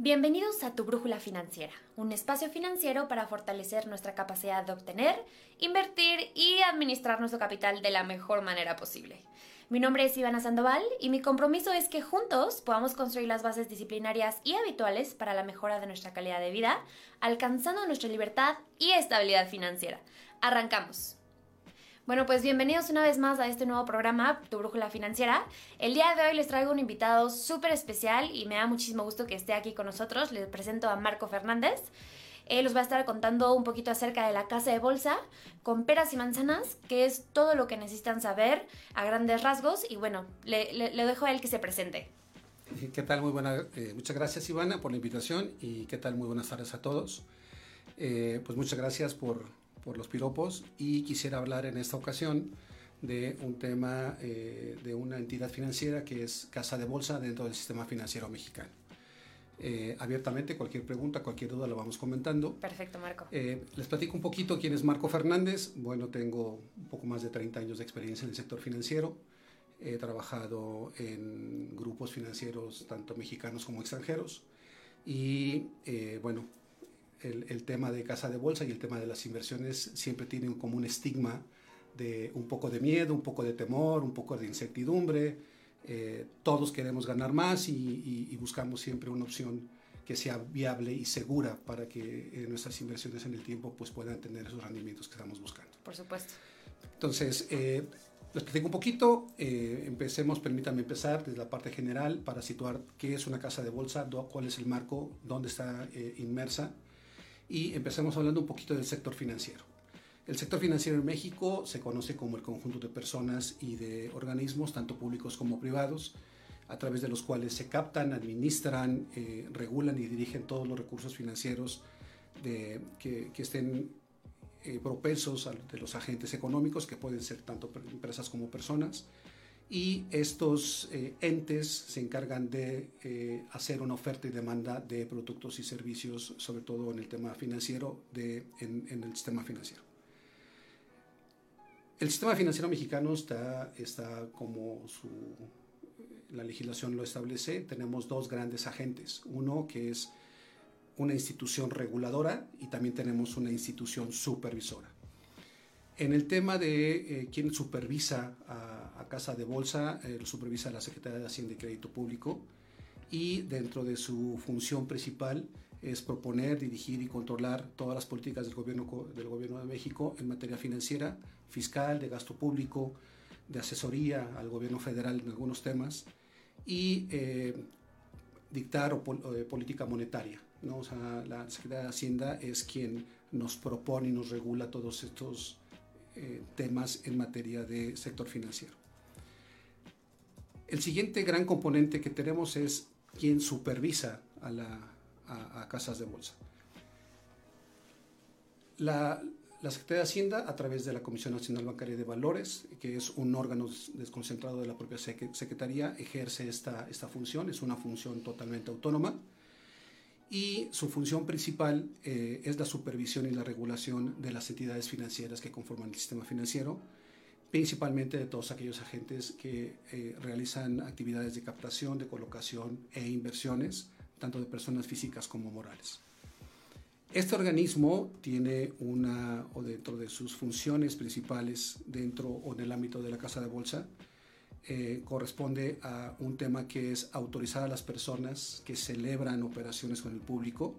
Bienvenidos a Tu Brújula Financiera, un espacio financiero para fortalecer nuestra capacidad de obtener, invertir y administrar nuestro capital de la mejor manera posible. Mi nombre es Ivana Sandoval y mi compromiso es que juntos podamos construir las bases disciplinarias y habituales para la mejora de nuestra calidad de vida, alcanzando nuestra libertad y estabilidad financiera. Arrancamos. Bueno, pues bienvenidos una vez más a este nuevo programa, Tu Brújula Financiera. El día de hoy les traigo un invitado súper especial y me da muchísimo gusto que esté aquí con nosotros. Les presento a Marco Fernández. Él os va a estar contando un poquito acerca de la casa de bolsa con peras y manzanas, que es todo lo que necesitan saber a grandes rasgos. Y bueno, le, dejo a él que se presente. ¿Qué tal? Muy buena. Eh, muchas gracias, Ivana, por la invitación y qué tal? Muy buenas tardes a todos. Eh, pues muchas gracias por, por los piropos y quisiera hablar en esta ocasión de un tema eh, de una entidad financiera que es Casa de Bolsa dentro del sistema financiero mexicano. Eh, abiertamente, cualquier pregunta, cualquier duda lo vamos comentando. Perfecto, Marco. Eh, les platico un poquito quién es Marco Fernández. Bueno, tengo un poco más de 30 años de experiencia en el sector financiero. He trabajado en grupos financieros tanto mexicanos como extranjeros. Y bueno, el, tema de casa de bolsa y el tema de las inversiones siempre tienen como un estigma de un poco de miedo, un poco de temor, un poco de incertidumbre. Eh, todos queremos ganar más y, buscamos siempre una opción que sea viable y segura para que eh, nuestras inversiones en el tiempo pues, puedan tener esos rendimientos que estamos buscando. Por supuesto. Entonces, eh, les platico un poquito. empecemos, permítanme empezar desde la parte general para situar qué es una casa de bolsa, cuál es el marco, dónde está inmersa y empecemos hablando un poquito del sector financiero. El sector financiero en México se conoce como el conjunto de personas y de organismos, tanto públicos como privados, a través de los cuales se captan, administran, eh, regulan y dirigen todos los recursos financieros de, que, que, estén eh, propensos de los agentes económicos, que pueden ser tanto empresas como personas, y estos eh, entes se encargan de eh, hacer una oferta y demanda de productos y servicios, sobre todo en el tema financiero, de, en, el sistema financiero. El sistema financiero mexicano está, está como su, la legislación lo establece, tenemos dos grandes agentes, uno que es una institución reguladora y también tenemos una institución supervisora. En el tema de eh, quién supervisa a, Casa de Bolsa, eh, lo supervisa la Secretaría de Hacienda y Crédito Público y dentro de su función principal es proponer, dirigir y controlar todas las políticas del gobierno, del gobierno de México en materia financiera, fiscal, de gasto público, de asesoría al gobierno federal en algunos temas y eh, dictar o, política monetaria. ¿no? O sea, la Secretaría de Hacienda es quien nos propone y nos regula todos estos eh, temas en materia de sector financiero. El siguiente gran componente que tenemos es quien supervisa a, la, casas de bolsa. La, Secretaría de Hacienda, a través de la Comisión Nacional Bancaria de Valores, que es un órgano desconcentrado de la propia Secretaría, ejerce esta, función, es una función totalmente autónoma. Y su función principal eh, es la supervisión y la regulación de las entidades financieras que conforman el sistema financiero, principalmente de todos aquellos agentes que eh, realizan actividades de captación, de colocación e inversiones, tanto de personas físicas como morales. Este organismo tiene una, o dentro de sus funciones principales, dentro o en el ámbito de la Casa de Bolsa, eh, corresponde a un tema que es autorizar a las personas que celebran operaciones con el público,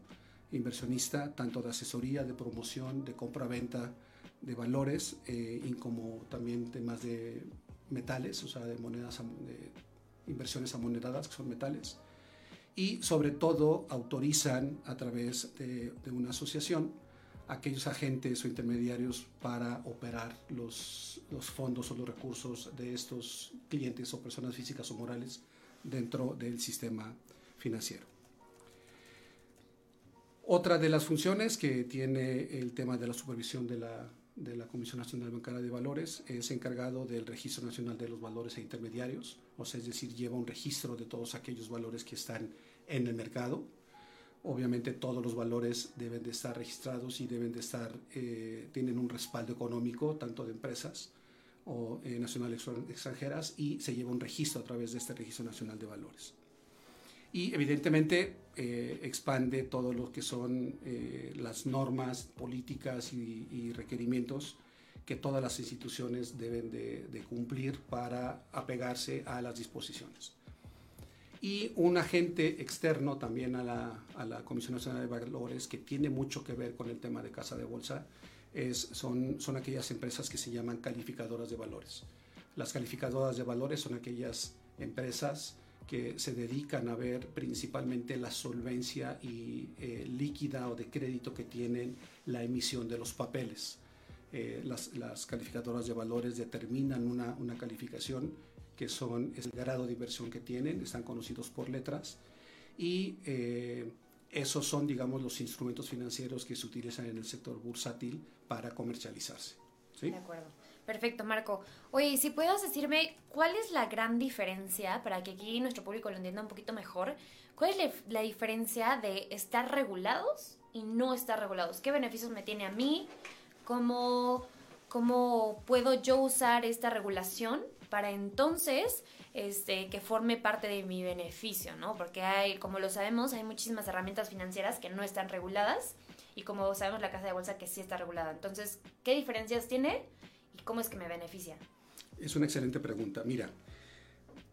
inversionista, tanto de asesoría, de promoción, de compra-venta de valores, eh, y como también temas de metales, o sea, de monedas, de inversiones amoneradas, que son metales. Y sobre todo autorizan a través de, de una asociación aquellos agentes o intermediarios para operar los, los, fondos o los recursos de estos clientes o personas físicas o morales dentro del sistema financiero. Otra de las funciones que tiene el tema de la supervisión de la, de la Comisión Nacional Bancaria de Valores es encargado del Registro Nacional de los Valores e Intermediarios, o sea, es decir, lleva un registro de todos aquellos valores que están en el mercado Obviamente todos los valores deben de estar registrados y deben de estar, eh, tienen un respaldo económico, tanto de empresas o eh, nacionales extranjeras, y se lleva un registro a través de este Registro Nacional de Valores. Y evidentemente eh, expande todo lo que son las normas políticas y, requerimientos que todas las instituciones deben de cumplir para apegarse a las disposiciones y un agente externo también a la, a la, Comisión Nacional de Valores que tiene mucho que ver con el tema de casa de bolsa es, son, son aquellas empresas que se llaman calificadoras de valores. Las calificadoras de valores son aquellas empresas que se dedican a ver principalmente la solvencia y eh, líquida o de crédito que tienen la emisión de los papeles. Eh, las, las, calificadoras de valores determinan una, una calificación que son el grado de inversión que tienen, están conocidos por letras, y eh, esos son, digamos, los instrumentos financieros que se utilizan en el sector bursátil para comercializarse. ¿sí? De acuerdo. Perfecto, Marco. Oye, si puedes decirme cuál es la gran diferencia, para que aquí nuestro público lo entienda un poquito mejor, cuál es la diferencia de estar regulados y no estar regulados? ¿Qué beneficios me tiene a mí? ¿Cómo, cómo puedo yo usar esta regulación para entonces este, que forme parte de mi beneficio, ¿no? Porque hay, como lo sabemos, hay muchísimas herramientas financieras que no están reguladas y como sabemos la casa de bolsa que sí está regulada. Entonces, ¿qué diferencias tiene cómo es que me beneficia? Es una excelente pregunta. Mira,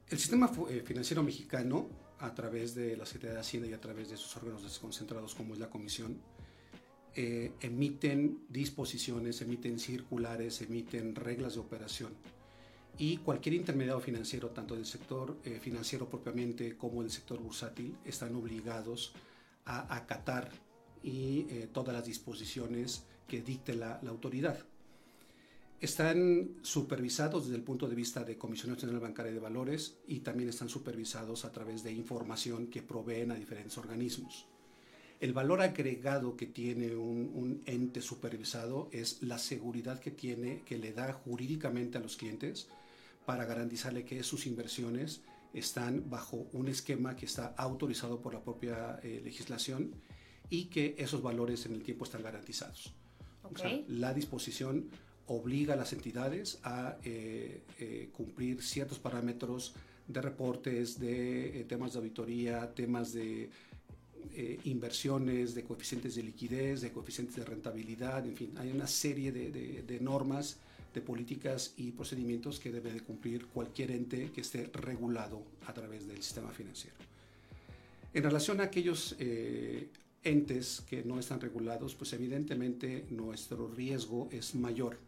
el sistema eh, financiero mexicano, a través de la Secretaría de Hacienda y a través de sus órganos desconcentrados como es la Comisión, eh, emiten disposiciones, emiten circulares, emiten reglas de operación y cualquier intermediario financiero, tanto del sector eh, financiero propiamente como del sector bursátil, están obligados a acatar y todas las disposiciones que dicte la, autoridad. Están supervisados desde el punto de vista de Comisión Nacional Bancaria de Valores y también están supervisados a través de información que proveen a diferentes organismos. El valor agregado que tiene un, un, ente supervisado es la seguridad que tiene, que le da jurídicamente a los clientes, para garantizarle que sus inversiones están bajo un esquema que está autorizado por la propia eh, legislación y que esos valores en el tiempo están garantizados. Okay. O sea, la disposición obliga a las entidades a eh, eh, cumplir ciertos parámetros de reportes, de eh, temas de auditoría, temas de inversiones, de coeficientes de liquidez, de coeficientes de rentabilidad, en fin, hay una serie de, de, normas de políticas y procedimientos que debe de cumplir cualquier ente que esté regulado a través del sistema financiero. En relación a aquellos entes que no están regulados, pues evidentemente nuestro riesgo es mayor.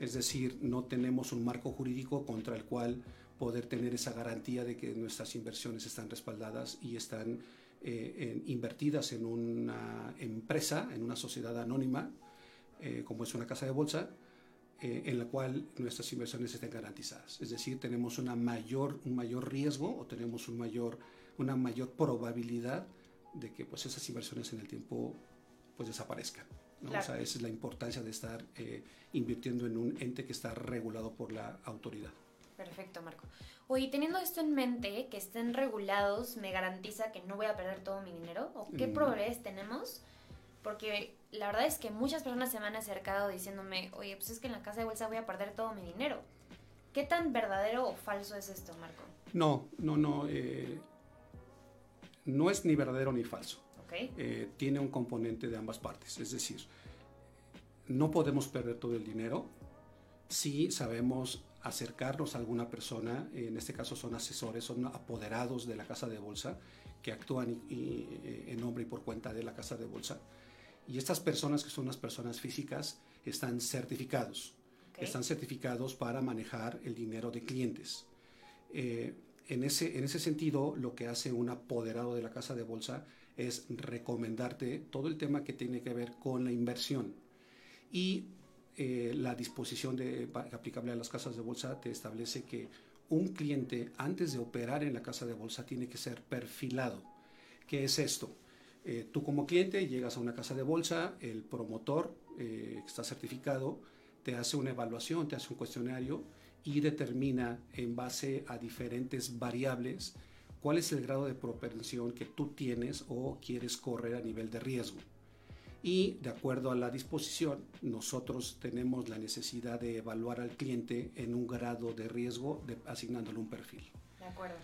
Es decir, no tenemos un marco jurídico contra el cual poder tener esa garantía de que nuestras inversiones están respaldadas y están eh, invertidas en una empresa, en una sociedad anónima, eh, como es una casa de bolsa, eh, en la cual nuestras inversiones estén garantizadas. Es decir, tenemos mayor, un mayor riesgo o tenemos un mayor, una mayor probabilidad de que pues, esas inversiones en el tiempo pues, desaparezcan. ¿No? Claro. O sea, esa es la importancia de estar eh, invirtiendo en un ente que está regulado por la autoridad. Perfecto, Marco. Oye, teniendo esto en mente, que estén regulados, ¿me garantiza que no voy a perder todo mi dinero? ¿O qué Mm. probabilidades tenemos? Porque la verdad es que muchas personas se me han acercado diciéndome, oye, pues es que en la casa de bolsa voy a perder todo mi dinero. ¿Qué tan verdadero o falso es esto, Marco? No, no, no. eh, no es ni verdadero ni falso. ¿Ok? Eh, tiene un componente de ambas partes. Es decir, no podemos perder todo el dinero si sabemos acercarnos a alguna persona, en este caso son asesores, son apoderados de la casa de bolsa, que actúan y- y, eh, en nombre y por cuenta de la casa de bolsa. Y estas personas, que son las personas físicas, están certificados. Están certificados para manejar el dinero de clientes. Eh, en, ese, en ese sentido, lo que hace un apoderado de la casa de bolsa es recomendarte todo el tema que tiene que ver con la inversión. Y eh, la disposición de, aplicable a las casas de bolsa te establece que un cliente, antes de operar en la casa de bolsa, tiene que ser perfilado. ¿Qué es esto? Eh, tú como cliente llegas a una casa de bolsa, el promotor eh, que está certificado te hace una evaluación, te hace un cuestionario y determina en base a diferentes variables cuál es el grado de propensión que tú tienes o quieres correr a nivel de riesgo. Y de acuerdo a la disposición, nosotros tenemos la necesidad de evaluar al cliente en un grado de riesgo de- asignándole un perfil. De acuerdo.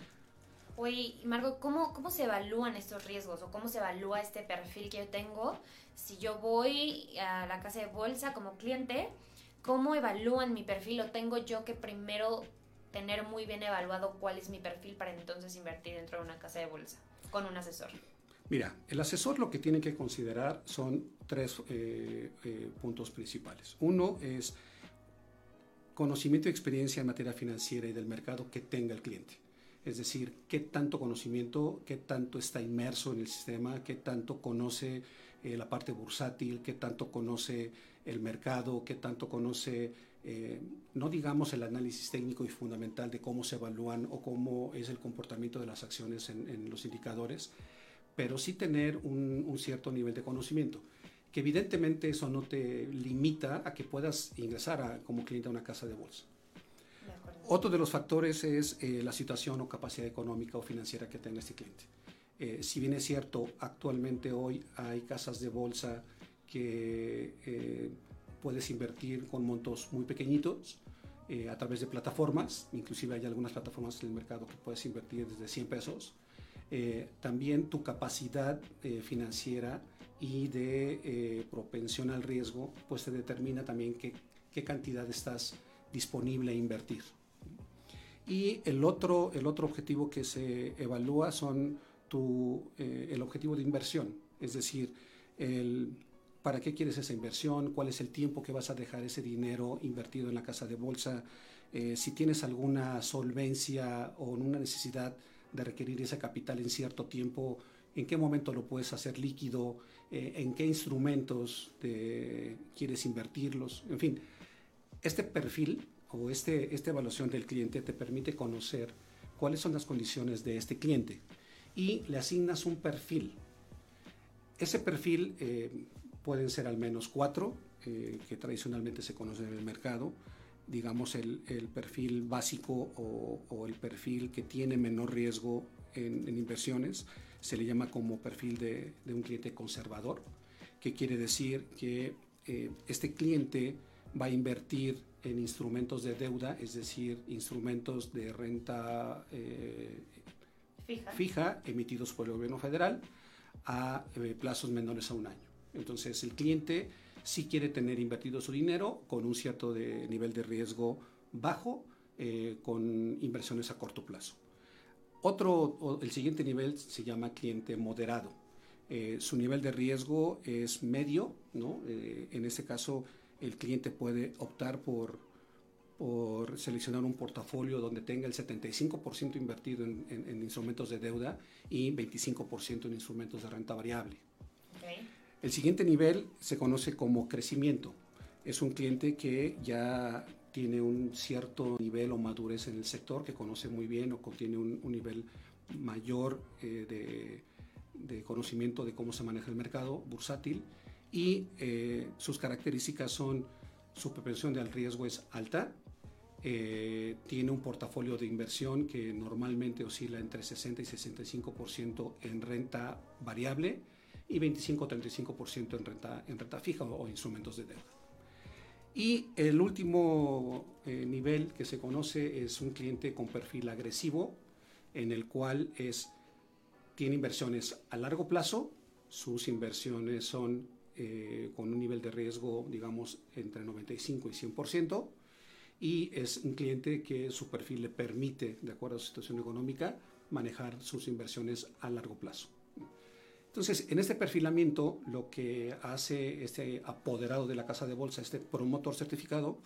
Oye, Marco, ¿cómo, ¿cómo se evalúan estos riesgos o cómo se evalúa este perfil que yo tengo? Si yo voy a la casa de bolsa como cliente, ¿cómo evalúan mi perfil o tengo yo que primero tener muy bien evaluado cuál es mi perfil para entonces invertir dentro de una casa de bolsa con un asesor? Mira, el asesor lo que tiene que considerar son tres eh, eh, puntos principales. Uno es conocimiento y experiencia en materia financiera y del mercado que tenga el cliente. Es decir, qué tanto conocimiento, qué tanto está inmerso en el sistema, qué tanto conoce eh, la parte bursátil, qué tanto conoce el mercado, qué tanto conoce, eh, no digamos el análisis técnico y fundamental de cómo se evalúan o cómo es el comportamiento de las acciones en, en los indicadores, pero sí tener un, un cierto nivel de conocimiento que evidentemente eso no te limita a que puedas ingresar a- como cliente a una casa de bolsa. De. Otro de los factores es eh, la situación o capacidad económica o financiera que tenga este cliente. Eh, si bien es cierto, actualmente hoy hay casas de bolsa que puedes invertir con montos muy pequeñitos eh, a través de plataformas, inclusive hay algunas plataformas en el mercado que puedes invertir desde 100 pesos. Eh, también tu capacidad eh, financiera y de eh, propensión al riesgo, pues te determina también qué, qué cantidad estás disponible a invertir. Y el otro, el otro objetivo que se evalúa son tu, eh, el objetivo de inversión, es decir, el, para qué quieres esa inversión, cuál es el tiempo que vas a dejar ese dinero invertido en la casa de bolsa, eh, si tienes alguna solvencia o una necesidad de requerir ese capital en cierto tiempo, en qué momento lo puedes hacer líquido, eh, en qué instrumentos quieres invertirlos, en fin. Este perfil o este, esta evaluación del cliente te permite conocer cuáles son las condiciones de este cliente y le asignas un perfil. Ese perfil eh, pueden ser al menos cuatro, eh, que tradicionalmente se conocen en el mercado. Digamos el, el perfil básico o, o el perfil que tiene menor riesgo en, en inversiones se le llama como perfil de, de un cliente conservador, que quiere decir que eh, este cliente va a invertir en instrumentos de deuda, es decir, instrumentos de renta eh, Fija. fija emitidos por el gobierno federal a plazos menores a un año. Entonces el cliente sí quiere tener invertido su dinero con un cierto nivel de riesgo bajo, eh, con inversiones a corto plazo. Otro, el siguiente nivel se llama cliente moderado. Eh, su nivel de riesgo es medio, ¿no? Eh, en este caso, el cliente puede optar por, seleccionar un portafolio donde tenga el 75% invertido en- en instrumentos de deuda y 25% en instrumentos de renta variable. El siguiente nivel se conoce como crecimiento. Es un cliente que ya tiene un cierto nivel o madurez en el sector, que conoce muy bien o contiene un, nivel mayor eh, de, de conocimiento de cómo se maneja el mercado bursátil y eh, sus características son su propensión al riesgo es alta eh, tiene un portafolio de inversión que normalmente oscila entre 60 y 65% en renta variable y 25-35% en renta, en renta fija o, instrumentos de deuda. Y el último eh, nivel que se conoce es un cliente con perfil agresivo, en el cual es, tiene inversiones a largo plazo, sus inversiones son eh, con un nivel de riesgo, digamos, entre 95 y 100%, y es un cliente que su perfil le permite, de acuerdo a su situación económica, manejar sus inversiones a largo plazo. Entonces, en este perfilamiento, lo que hace este apoderado de la casa de bolsa, este promotor certificado,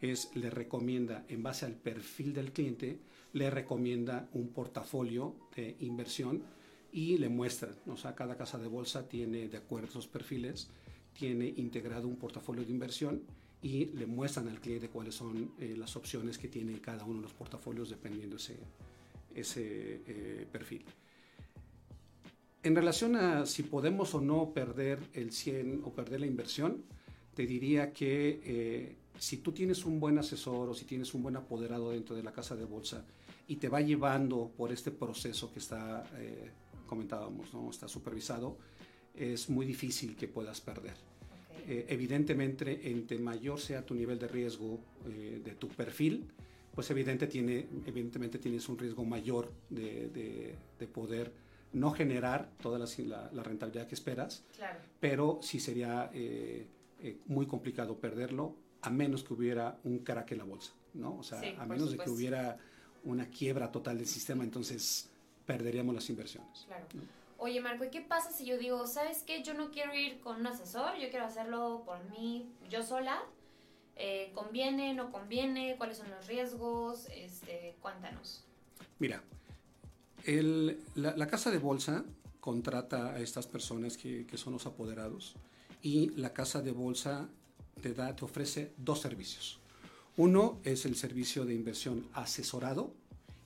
es le recomienda, en base al perfil del cliente, le recomienda un portafolio de inversión y le muestra, o sea, cada casa de bolsa tiene, de acuerdo a esos perfiles, tiene integrado un portafolio de inversión y le muestran al cliente cuáles son eh, las opciones que tiene cada uno de los portafolios dependiendo ese, ese eh, perfil. En relación a si podemos o no perder el 100 o perder la inversión, te diría que eh, si tú tienes un buen asesor o si tienes un buen apoderado dentro de la casa de bolsa y te va llevando por este proceso que está, eh, comentábamos, ¿no? está supervisado, es muy difícil que puedas perder. Eh, evidentemente, entre mayor sea tu nivel de riesgo de tu perfil, pues evidente tiene, evidentemente tienes un riesgo mayor de, de, de poder no generar toda la, rentabilidad que esperas, pero sí sería eh, eh, muy complicado perderlo a menos que hubiera un crack en la bolsa, ¿no? O sea, a menos de que hubiera una quiebra total del sistema, entonces perderíamos las inversiones. Claro. Oye, Marco, ¿y qué pasa si yo digo, sabes qué? Yo no quiero ir con un asesor, yo quiero hacerlo por mí, yo sola. Eh, ¿Conviene, no conviene? ¿Cuáles son los riesgos? Este, cuéntanos. Mira, la, casa de bolsa contrata a estas personas que, son los apoderados y la casa de bolsa te, da, te ofrece dos servicios. Uno es el servicio de inversión asesorado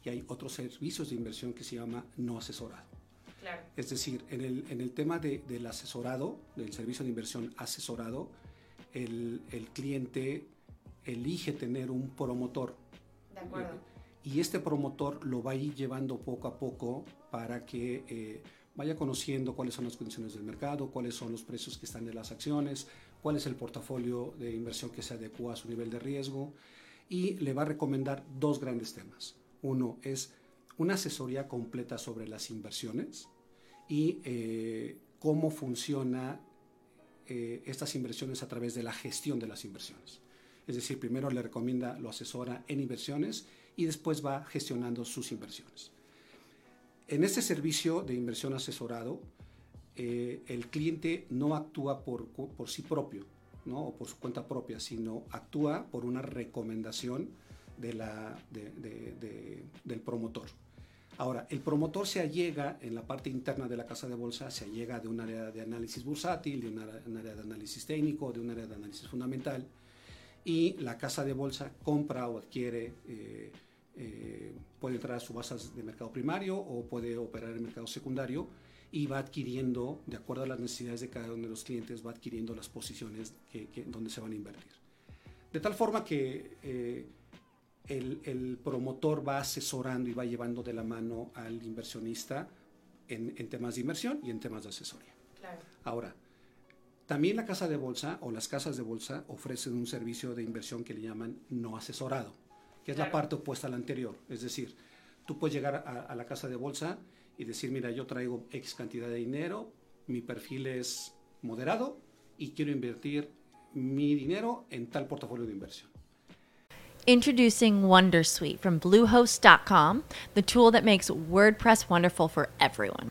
y hay otros servicios de inversión que se llama no asesorado. Es decir, en el, tema del asesorado, del servicio de inversión asesorado, el, el cliente elige tener un promotor. De acuerdo y este promotor lo va a ir llevando poco a poco para que eh, vaya conociendo cuáles son las condiciones del mercado, cuáles son los precios que están de las acciones, cuál es el portafolio de inversión que se adecua a su nivel de riesgo y le va a recomendar dos grandes temas. Uno es una asesoría completa sobre las inversiones y eh, cómo funciona eh, estas inversiones a través de la gestión de las inversiones. Es decir, primero le recomienda, lo asesora en inversiones y después va gestionando sus inversiones. En este servicio de inversión asesorado, eh, el cliente no actúa por, por sí propio ¿no? o por su cuenta propia, sino actúa por una recomendación de la, del promotor. Ahora, el promotor se allega en la parte interna de la casa de bolsa, se allega de un área de análisis bursátil, de un área de análisis técnico, de un área de análisis fundamental, y la casa de bolsa compra o adquiere, eh, eh, puede entrar a subastas de mercado primario o puede operar en el mercado secundario y va adquiriendo, de acuerdo a las necesidades de cada uno de los clientes, va adquiriendo las posiciones que, donde se van a invertir. De tal forma que eh, el, el, promotor va asesorando y va llevando de la mano al inversionista en, en temas de inversión y en temas de asesoría. Claro. Ahora, también la casa de bolsa o las casas de bolsa ofrecen un servicio de inversión que le llaman no asesorado, que es la parte opuesta a la anterior. Es decir, tú puedes llegar a, la casa de bolsa y decir, mira, yo traigo X cantidad de dinero, mi perfil es moderado y quiero invertir mi dinero en tal portafolio de inversión. Introducing Wondersuite from Bluehost.com, the tool that makes WordPress wonderful for everyone.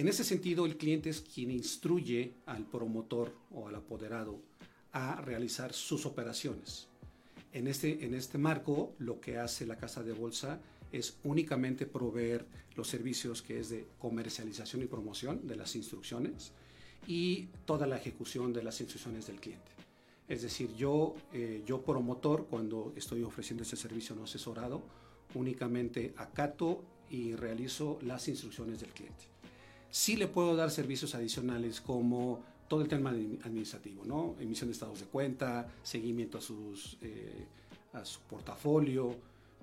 En ese sentido, el cliente es quien instruye al promotor o al apoderado a realizar sus operaciones. En este, en este marco, lo que hace la casa de bolsa es únicamente proveer los servicios que es de comercialización y promoción de las instrucciones y toda la ejecución de las instrucciones del cliente. Es decir, yo, eh, yo promotor, cuando estoy ofreciendo ese servicio no asesorado, únicamente acato y realizo las instrucciones del cliente. Sí le puedo dar servicios adicionales como todo el tema administrativo, ¿no? Emisión de estados de cuenta, seguimiento a, sus, eh, a su portafolio,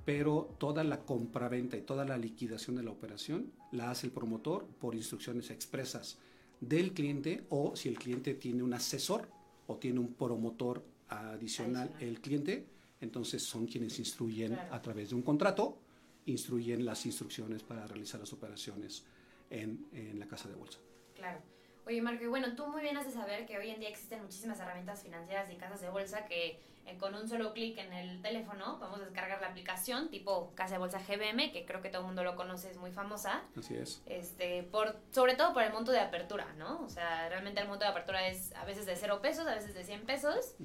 pero toda la compraventa y toda la liquidación de la operación la hace el promotor por instrucciones expresas del cliente o si el cliente tiene un asesor o tiene un promotor adicional, el cliente, entonces son quienes instruyen a través de un contrato, instruyen las instrucciones para realizar las operaciones en, en la casa de bolsa. Oye, Marco, y bueno, tú muy bien haces saber que hoy en día existen muchísimas herramientas financieras y casas de bolsa que eh, con un solo clic en el teléfono podemos descargar la aplicación tipo Casa de Bolsa GBM, que creo que todo el mundo lo conoce, es muy famosa. Así es. Este, por, sobre todo por el monto de apertura, ¿no? O sea, realmente el monto de apertura es a veces de 0 pesos, a veces de 100 pesos.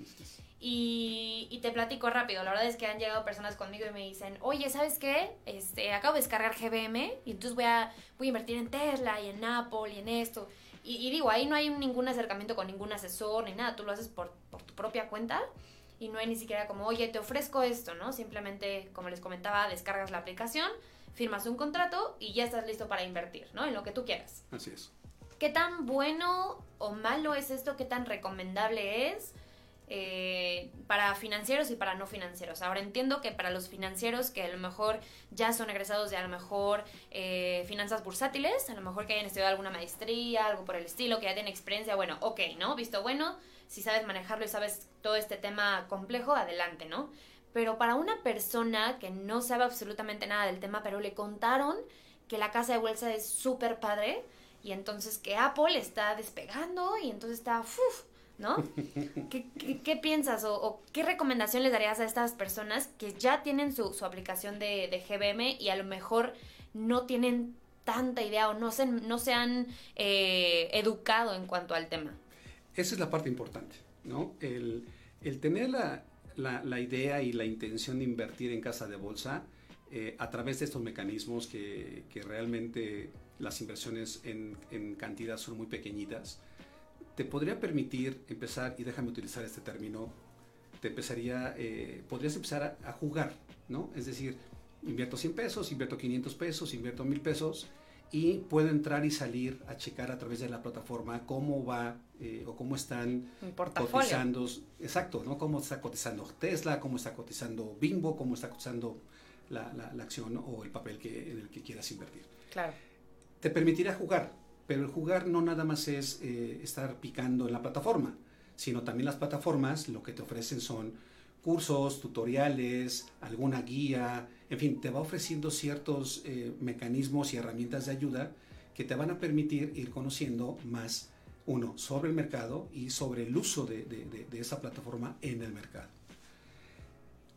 Y, y, te platico rápido, la verdad es que han llegado personas conmigo y me dicen, oye, ¿sabes qué? Este, acabo de descargar GBM y entonces voy a, voy a invertir en Tesla y en Apple y en esto. Y, digo, ahí no hay ningún acercamiento con ningún asesor ni nada, tú lo haces por, por tu propia cuenta y no hay ni siquiera como, oye, te ofrezco esto, ¿no? Simplemente, como les comentaba, descargas la aplicación, firmas un contrato y ya estás listo para invertir, ¿no? En lo que tú quieras. Así es. ¿Qué tan bueno o malo es esto? ¿Qué tan recomendable es? Eh, para financieros y para no financieros. Ahora entiendo que para los financieros que a lo mejor ya son egresados de a lo mejor eh, finanzas bursátiles, a lo mejor que hayan estudiado alguna maestría, algo por el estilo, que ya tienen experiencia, bueno, ok, ¿no? Visto bueno, si sabes manejarlo y sabes todo este tema complejo, adelante, ¿no? Pero para una persona que no sabe absolutamente nada del tema, pero le contaron que la casa de bolsa es súper padre y entonces que Apple está despegando y entonces está... Uf, ¿no? ¿Qué, piensas o, qué recomendación les darías a estas personas que ya tienen su, aplicación de, GBM y a lo mejor no tienen tanta idea o no se, no se han eh, educado en cuanto al tema? Esa es la parte importante, ¿no? El, tener la, idea y la intención de invertir en casa de bolsa eh, a través de estos mecanismos que, realmente las inversiones en, en cantidad son muy pequeñitas, te podría permitir empezar, y déjame utilizar este término, te empezaría, eh, podrías empezar a, jugar, ¿no? Es decir, invierto 100 pesos, invierto 500 pesos, invierto 1000 pesos y puedo entrar y salir a checar a través de la plataforma cómo va eh, o cómo están cotizando, exacto, ¿no? Cómo está cotizando Tesla, cómo está cotizando Bimbo, cómo está cotizando la, la, acción o el papel que, en el que quieras invertir. Claro. Te permitirá jugar, pero el jugar no nada más es eh, estar picando en la plataforma, sino también las plataformas lo que te ofrecen son cursos, tutoriales, alguna guía, en fin, te va ofreciendo ciertos eh, mecanismos y herramientas de ayuda que te van a permitir ir conociendo más, uno, sobre el mercado y sobre el uso de, esa plataforma en el mercado.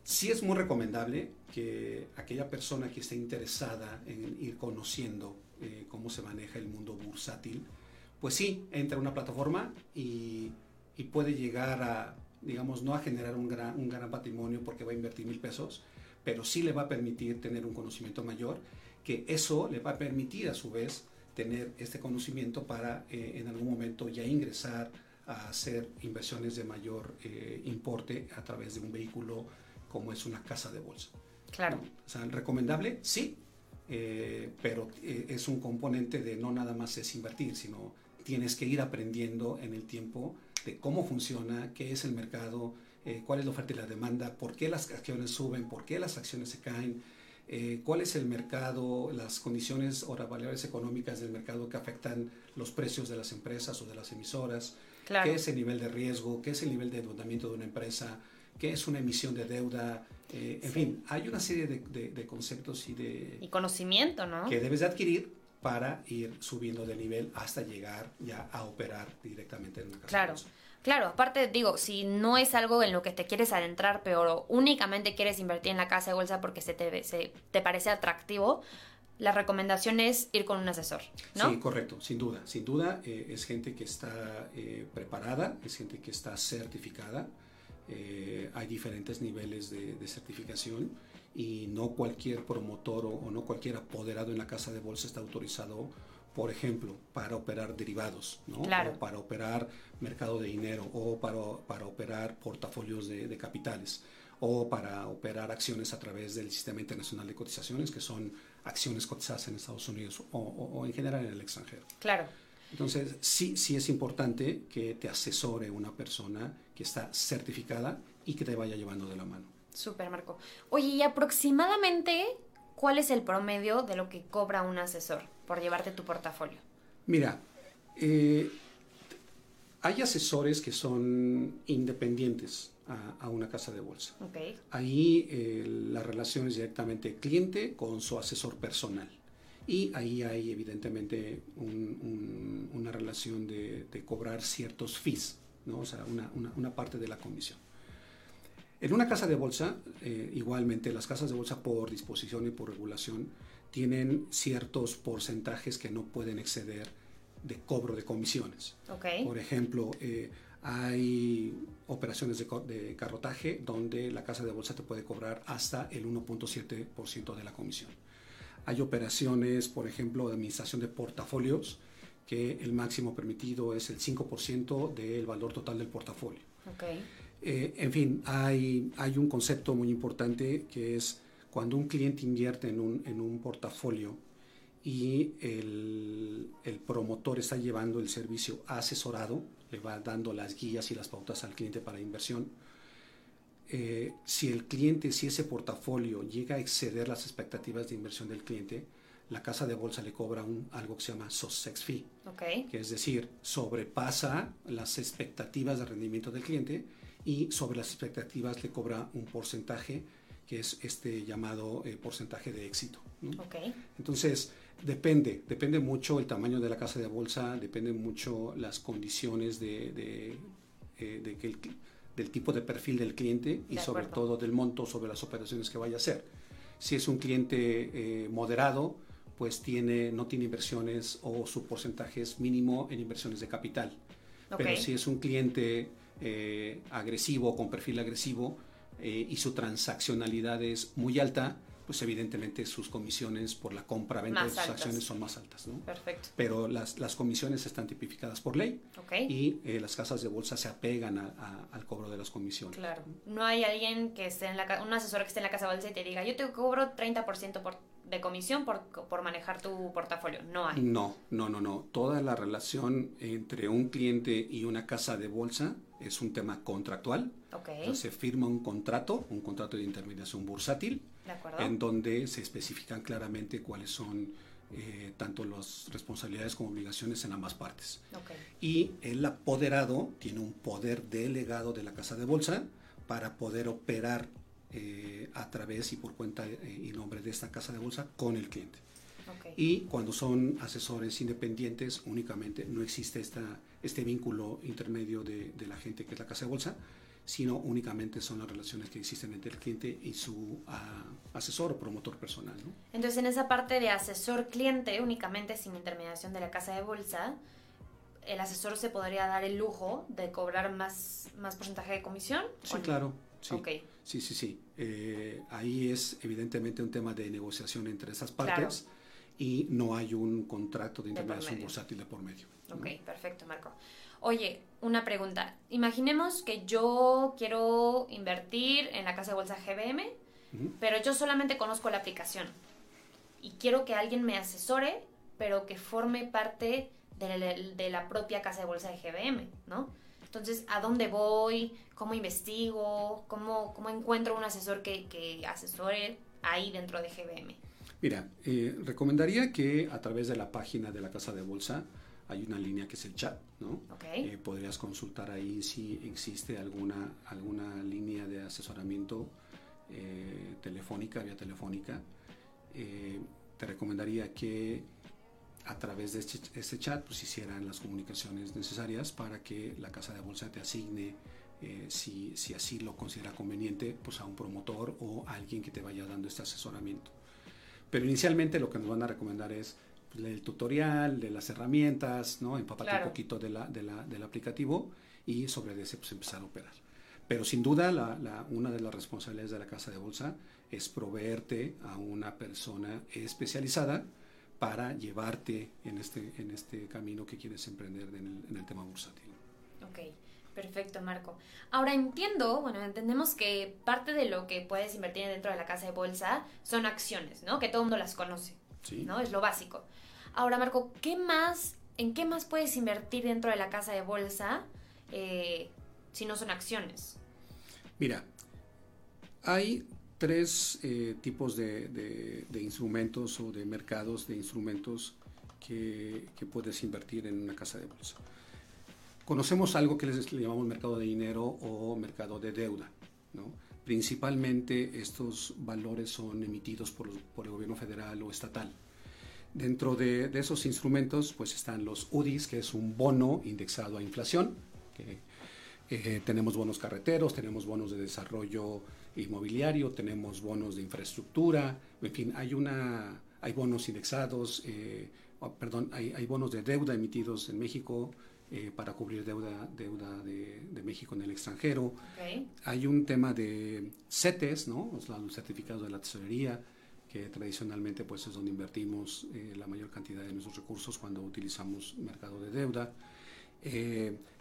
sí es muy recomendable que aquella persona que esté interesada en ir conociendo eh, cómo se maneja el mundo bursátil, pues sí, entra a una plataforma y, y, puede llegar a, digamos, no a generar un gran, un gran patrimonio porque va a invertir mil pesos, pero sí le va a permitir tener un conocimiento mayor, que eso le va a permitir a su vez tener este conocimiento para eh, en algún momento ya ingresar a hacer inversiones de mayor eh, importe a través de un vehículo como es una casa de bolsa. Claro. O sea, recomendable, sí, eh, pero es un componente de no nada más es invertir, sino tienes que ir aprendiendo en el tiempo de cómo funciona, qué es el mercado, cuál es la oferta y la demanda, por qué las acciones suben, por qué las acciones se caen, eh, cuál es el mercado, las condiciones o las variables económicas del mercado que afectan los precios de las empresas o de las emisoras, qué es el nivel de riesgo, qué es el nivel de endeudamiento de una empresa, qué es una emisión de deuda, eh, en fin, hay una serie de, conceptos y de... Y conocimiento, ¿no? Que debes de adquirir para ir subiendo de nivel hasta llegar ya a operar directamente en una casa. Claro. Claro, aparte digo, si no es algo en lo que te quieres adentrar, pero únicamente quieres invertir en la casa de bolsa porque se te, se, te parece atractivo, la recomendación es ir con un asesor, ¿no? Sí, correcto, sin duda. Sin duda eh, es gente que está eh, preparada, es gente que está certificada. Eh, hay diferentes niveles de, certificación y no cualquier promotor o, o, no cualquier apoderado en la casa de bolsa está autorizado por ejemplo, para operar derivados, ¿no? o para operar mercado de dinero, o para, para operar portafolios de, de, capitales, o para operar acciones a través del Sistema Internacional de Cotizaciones, que son acciones cotizadas en Estados Unidos o, o, en general en el extranjero. Claro. Entonces, sí, sí es importante que te asesore una persona que está certificada y que te vaya llevando de la mano. Súper, Marco. Oye, ¿y aproximadamente cuál es el promedio de lo que cobra un asesor por llevarte tu portafolio? Mira, eh, hay asesores que son independientes a, una casa de bolsa. Okay. Ahí eh, la relación es directamente cliente con su asesor personal. Y ahí hay evidentemente una relación de, cobrar ciertos fees, ¿no? o sea, una, una parte de la comisión. En una casa de bolsa, eh, igualmente las casas de bolsa por disposición y por regulación tienen ciertos porcentajes que no pueden exceder de cobro de comisiones. Por ejemplo, eh, hay operaciones de, de, carrotaje donde la casa de bolsa te puede cobrar hasta el 1.7% de la comisión. Hay operaciones, por ejemplo, de administración de portafolios, que el máximo permitido es el 5% del valor total del portafolio. Okay. Eh, en fin, hay, hay un concepto muy importante que es cuando un cliente invierte en un, en un portafolio y el, el, promotor está llevando el servicio asesorado, le va dando las guías y las pautas al cliente para inversión. Eh, si el cliente, si ese portafolio llega a exceder las expectativas de inversión del cliente, la casa de bolsa le cobra un, algo que se llama SOSEX fee, que es decir, sobrepasa las expectativas de rendimiento del cliente y sobre las expectativas le cobra un porcentaje que es este llamado eh, porcentaje de éxito. Entonces, depende, depende mucho el tamaño de la casa de bolsa, depende mucho las condiciones de, eh, que del tipo de perfil del cliente y sobre todo del monto sobre las operaciones que vaya a hacer. Si es un cliente eh, moderado, pues tiene, no tiene inversiones o su porcentaje es mínimo en inversiones de capital. Pero si es un cliente eh, agresivo, con perfil agresivo, eh, y su transaccionalidad es muy alta, pues evidentemente sus comisiones por la compra-venta de sus acciones son más altas. ¿no? Perfecto. Pero las, las comisiones están tipificadas por ley y eh, las casas de bolsa se apegan al cobro de las comisiones. Claro. No hay alguien que esté en la un asesor que esté en la casa de bolsa y te diga, yo te cobro 30% por de comisión por, por, manejar tu portafolio. No hay. No, no, no, no. Toda la relación entre un cliente y una casa de bolsa es un tema contractual. Okay. se firma un contrato, un contrato de intermediación bursátil, en donde se especifican claramente cuáles son eh, tanto las responsabilidades como obligaciones en ambas partes. Okay. Y el apoderado tiene un poder delegado de la casa de bolsa para poder operar eh, a través y por cuenta eh, y nombre de esta casa de bolsa con el cliente. Y cuando son asesores independientes, únicamente no existe esta, este vínculo intermedio de, la gente que es la casa de bolsa, sino únicamente son las relaciones que existen entre el cliente y su ah, asesor o promotor personal. ¿no? Entonces, en esa parte de asesor-cliente, únicamente sin intermediación de la casa de bolsa, el asesor se podría dar el lujo de cobrar más, más porcentaje de comisión. Sí, claro. Sí, Ok. Sí, sí. sí. Eh, ahí es evidentemente un tema de negociación entre esas partes y no hay un contrato de intermediación bursátil de por medio. ¿no? Ok, perfecto, Marco. Oye, una pregunta. Imaginemos que yo quiero invertir en la casa de bolsa GBM, pero yo solamente conozco la aplicación y quiero que alguien me asesore, pero que forme parte de la, de la propia casa de bolsa de GBM, ¿no? Entonces, ¿a dónde voy? ¿Cómo investigo? ¿Cómo, cómo encuentro un asesor que, que asesore ahí dentro de GBM? Mira, eh, recomendaría que a través de la página de la casa de bolsa hay una línea que es el chat, ¿no? Ok. Eh, podrías consultar ahí si existe alguna, alguna línea de asesoramiento eh, telefónica, vía telefónica. Eh, te recomendaría que a través de este, este chat pues hicieran las comunicaciones necesarias para que la casa de bolsa te asigne eh, si, si así lo considera conveniente pues a un promotor o a alguien que te vaya dando este asesoramiento. Pero inicialmente lo que nos van a recomendar es pues, el tutorial de las herramientas, ¿no? empaparte Claro. un poquito de la, de la- del aplicativo y sobre ese pues, empezar a operar. Pero sin duda la- la- una de las responsabilidades de la casa de bolsa es proveerte a una persona especializada para llevarte en este, en este camino que quieres emprender en el, en el tema bursátil. Ok, perfecto, Marco. Ahora entiendo, bueno, entendemos que parte de lo que puedes invertir dentro de la casa de bolsa son acciones, ¿no? Que todo el mundo las conoce, ¿sí? ¿no? Es lo básico. Ahora, Marco, ¿qué más, en qué más puedes invertir dentro de la casa de bolsa eh, si no son acciones? Mira, hay tres eh, tipos de, de- de instrumentos o de mercados de instrumentos que, puedes invertir en una casa de bolsa. Conocemos algo que les le llamamos mercado de dinero o mercado de deuda. ¿no? Principalmente estos valores son emitidos por, por el gobierno federal o estatal. Dentro de, de esos instrumentos pues están los UDIs, que es un bono indexado a inflación, eh, tenemos bonos carreteros, tenemos bonos de desarrollo inmobiliario, tenemos bonos de infraestructura, en fin, hay una, hay bonos indexados, eh, oh, perdón, hay, hay bonos de deuda emitidos en México eh, para cubrir deuda, deuda de, de México en el extranjero. Ok, Hay un tema de CETES, ¿no? O sea, los certificados de la tesorería, que tradicionalmente pues es donde invertimos eh, la mayor cantidad de nuestros recursos cuando utilizamos mercado de deuda.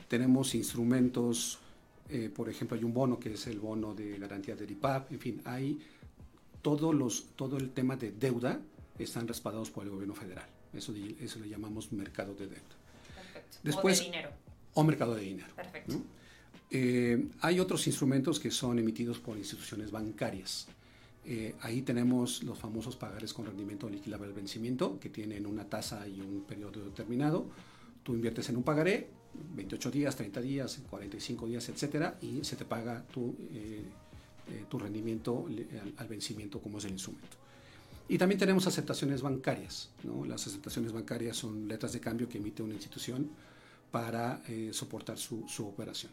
Tenemos instrumentos, eh, por ejemplo, hay un bono que es el bono de garantía del IPAP, en fin, hay todos los, todo el tema de deuda están respaldados por el gobierno federal. Eso, eso le llamamos mercado de deuda perfecto. Después- o de dinero. o mercado de dinero. Perfecto. ¿no? Eh, hay otros instrumentos que son emitidos por instituciones bancarias. Eh, ahí tenemos los famosos pagares con rendimiento liquidable al vencimiento, que tienen una tasa y un periodo determinado. Tú inviertes en un pagaré, 28 días, 30 días, 45 días, etcétera, y se te paga tu, eh, eh, tu rendimiento al, al vencimiento como es el instrumento. Y también tenemos aceptaciones bancarias. ¿no? Las aceptaciones bancarias son letras de cambio que emite una institución para eh, soportar su, su operación.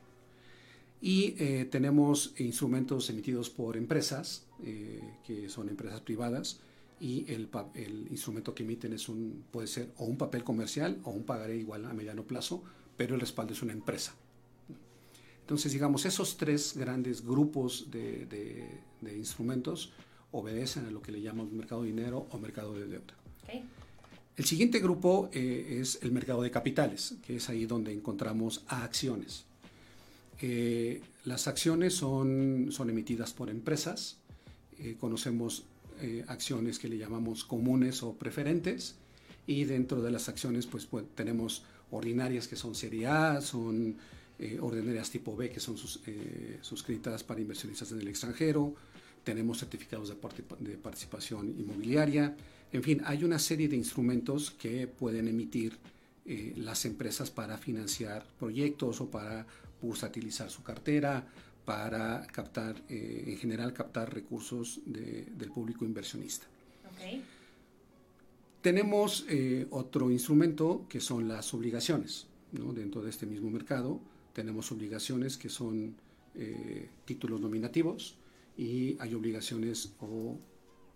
Y eh, tenemos instrumentos emitidos por empresas, eh, que son empresas privadas, y el, el instrumento que emiten es un, puede ser o un papel comercial o un pagaré igual a mediano plazo, pero el respaldo es una empresa. Entonces, digamos, esos tres grandes grupos de, de- de instrumentos obedecen a lo que le llamamos mercado de dinero o mercado de deuda. Ok, El siguiente grupo eh, es el mercado de capitales, que es ahí donde encontramos a acciones. Eh, las acciones son, son emitidas por empresas. Eh, conocemos eh, acciones que le llamamos comunes o preferentes. Y dentro de las acciones, pues, pues, tenemos ordinarias que son serie A, son eh, ordinarias tipo B que son eh, suscritas para inversionistas en el extranjero. Tenemos certificados de, participa- de participación inmobiliaria. En fin, hay una serie de instrumentos que pueden emitir eh, las empresas para financiar proyectos o para bursatilizar su cartera, para captar, eh, en general, captar recursos de- del público inversionista. Tenemos eh, otro instrumento que son las obligaciones. ¿no? Dentro de este mismo mercado tenemos obligaciones que son eh, títulos nominativos y hay obligaciones o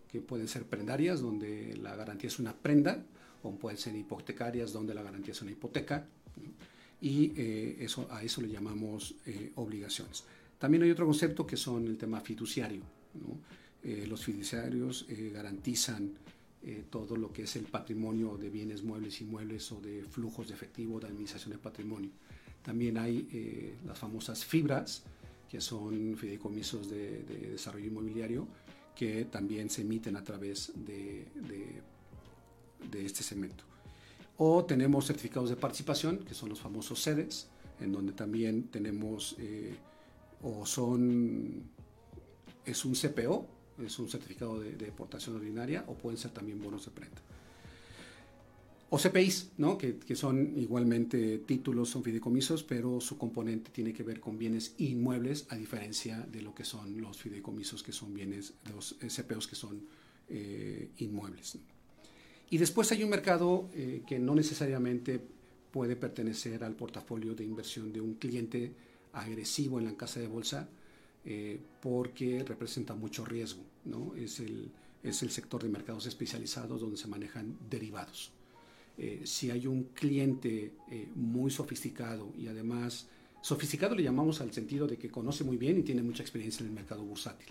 que pueden ser prendarias, donde la garantía es una prenda, o pueden ser hipotecarias, donde la garantía es una hipoteca, y eh, eso, a eso le llamamos eh, obligaciones. También hay otro concepto que son el tema fiduciario. los fiduciarios garantizan todo lo que es el patrimonio de bienes muebles, inmuebles o de flujos de efectivo, de administración de patrimonio. También hay las famosas fibras, que son fideicomisos de, desarrollo inmobiliario, que también se emiten a través de, de, este segmento. O tenemos certificados de participación, que son los famosos sedes, en donde también tenemos, eh, o son, es un CPO, es un certificado de, de, aportación ordinaria, o pueden ser también bonos de prenda o CPIs, ¿no? que, son igualmente títulos, son fideicomisos, pero su componente tiene que ver con bienes inmuebles, a diferencia de lo que son los fideicomisos, que son bienes, los eh, CPOs que son eh, inmuebles. Y después hay un mercado eh, que no necesariamente puede pertenecer al portafolio de inversión de un cliente agresivo en la casa de bolsa, porque representa mucho riesgo. ¿no? Es, el, es el sector de mercados especializados donde se manejan derivados. Eh, si hay un cliente eh, muy sofisticado y además, sofisticado le llamamos al sentido de que conoce muy bien y tiene mucha experiencia en el mercado bursátil.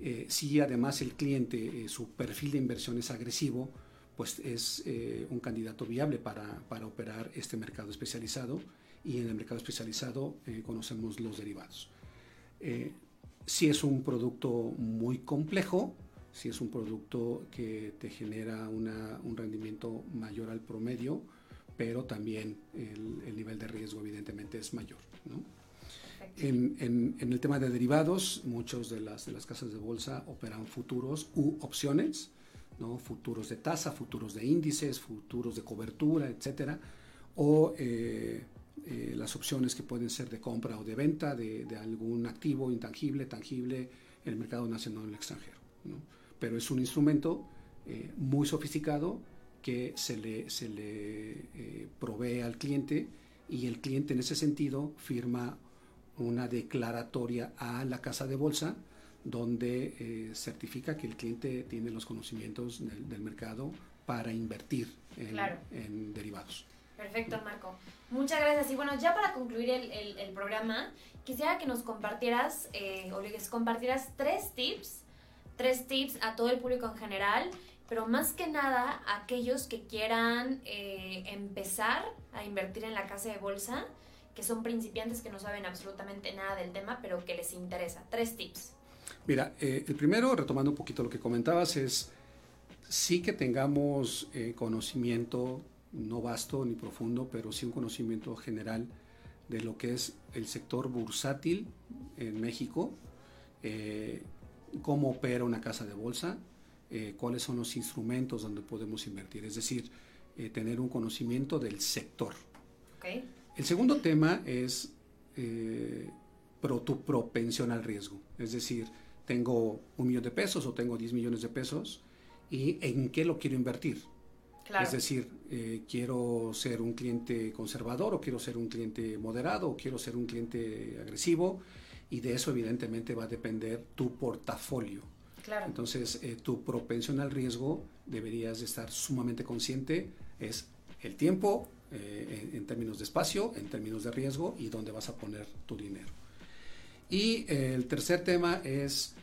Eh, si además el cliente, su perfil de inversión es agresivo, pues es un candidato viable para, para, operar este mercado especializado y en el mercado especializado conocemos los derivados. Si es un producto muy complejo, si es un producto que te genera un rendimiento mayor al promedio, pero también el, nivel de riesgo evidentemente es mayor. En, el tema de derivados, muchos de las, de las casas de bolsa operan futuros u opciones, ¿no? futuros de tasa, futuros de índices, futuros de cobertura, etcétera, o eh, eh, las opciones que pueden ser de compra o de venta de, algún activo intangible, tangible en el mercado nacional o en el extranjero. ¿no? pero es un instrumento eh, muy sofisticado que se le, se le eh, provee al cliente y el cliente en ese sentido firma una declaratoria a la casa de bolsa donde certifica que el cliente tiene los conocimientos del, mercado para invertir en, derivados. Perfecto, Marco. Muchas gracias. Y bueno, ya para concluir el, programa, quisiera que nos compartieras o les compartieras tres tips tres tips a todo el público en general, pero más que nada a aquellos que quieran eh, empezar a invertir en la casa de bolsa, que son principiantes que no saben absolutamente nada del tema, pero que les interesa. Tres tips. Mira, eh, el primero, retomando un poquito lo que comentabas, es sí que tengamos eh, conocimiento, no vasto ni profundo, pero sí un conocimiento general de lo que es el sector bursátil en México cómo opera una casa de bolsa, eh, cuáles son los instrumentos donde podemos invertir, es decir, eh, tener un conocimiento del sector. El segundo tema es eh, tu propensión al riesgo, es decir, tengo un millón de pesos o tengo 10 millones de pesos y en qué lo quiero invertir. Es decir, quiero ser un cliente conservador o quiero ser un cliente moderado o quiero ser un cliente agresivo y de eso evidentemente va a depender tu portafolio. Claro. Entonces, eh, tu propensión al riesgo deberías de estar sumamente consciente, es el tiempo eh, en, términos de espacio, en términos de riesgo y dónde vas a poner tu dinero. Y eh, el tercer tema es,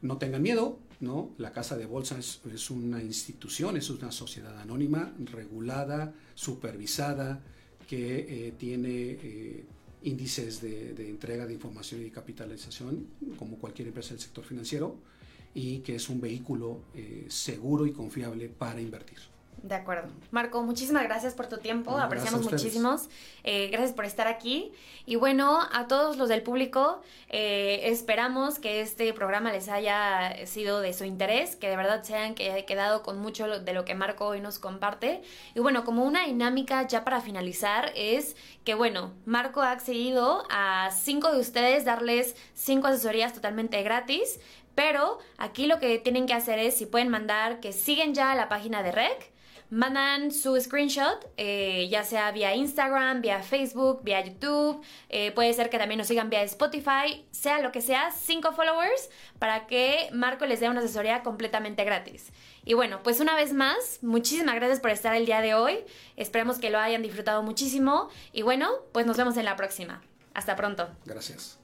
no tengan miedo, ¿no? La casa de bolsa es, una institución, es una sociedad anónima, regulada, supervisada, que tiene índices de, entrega de información y capitalización, como cualquier empresa del sector financiero, y que es un vehículo eh, seguro y confiable para invertir. De acuerdo. Marco, muchísimas gracias por tu tiempo, apreciamos muchísimos. Eh, gracias por estar aquí. Y bueno, a todos los del público, eh, esperamos que este programa les haya sido de su interés, que de verdad se hayan quedado con mucho de lo que Marco hoy nos comparte. Y bueno, como una dinámica ya para finalizar es que bueno, Marco ha accedido a cinco de ustedes darles cinco asesorías totalmente gratis. Pero aquí lo que tienen que hacer es, si pueden mandar que siguen ya la página de REC, mandan su screenshot, eh, ya sea vía Instagram, vía Facebook, vía YouTube, eh, puede ser que también nos sigan vía Spotify, sea lo que sea, cinco followers para que Marco les dé una asesoría completamente gratis. Y bueno, pues una vez más, muchísimas gracias por estar el día de hoy, esperemos que lo hayan disfrutado muchísimo y bueno, pues nos vemos en la próxima. Hasta pronto. Gracias.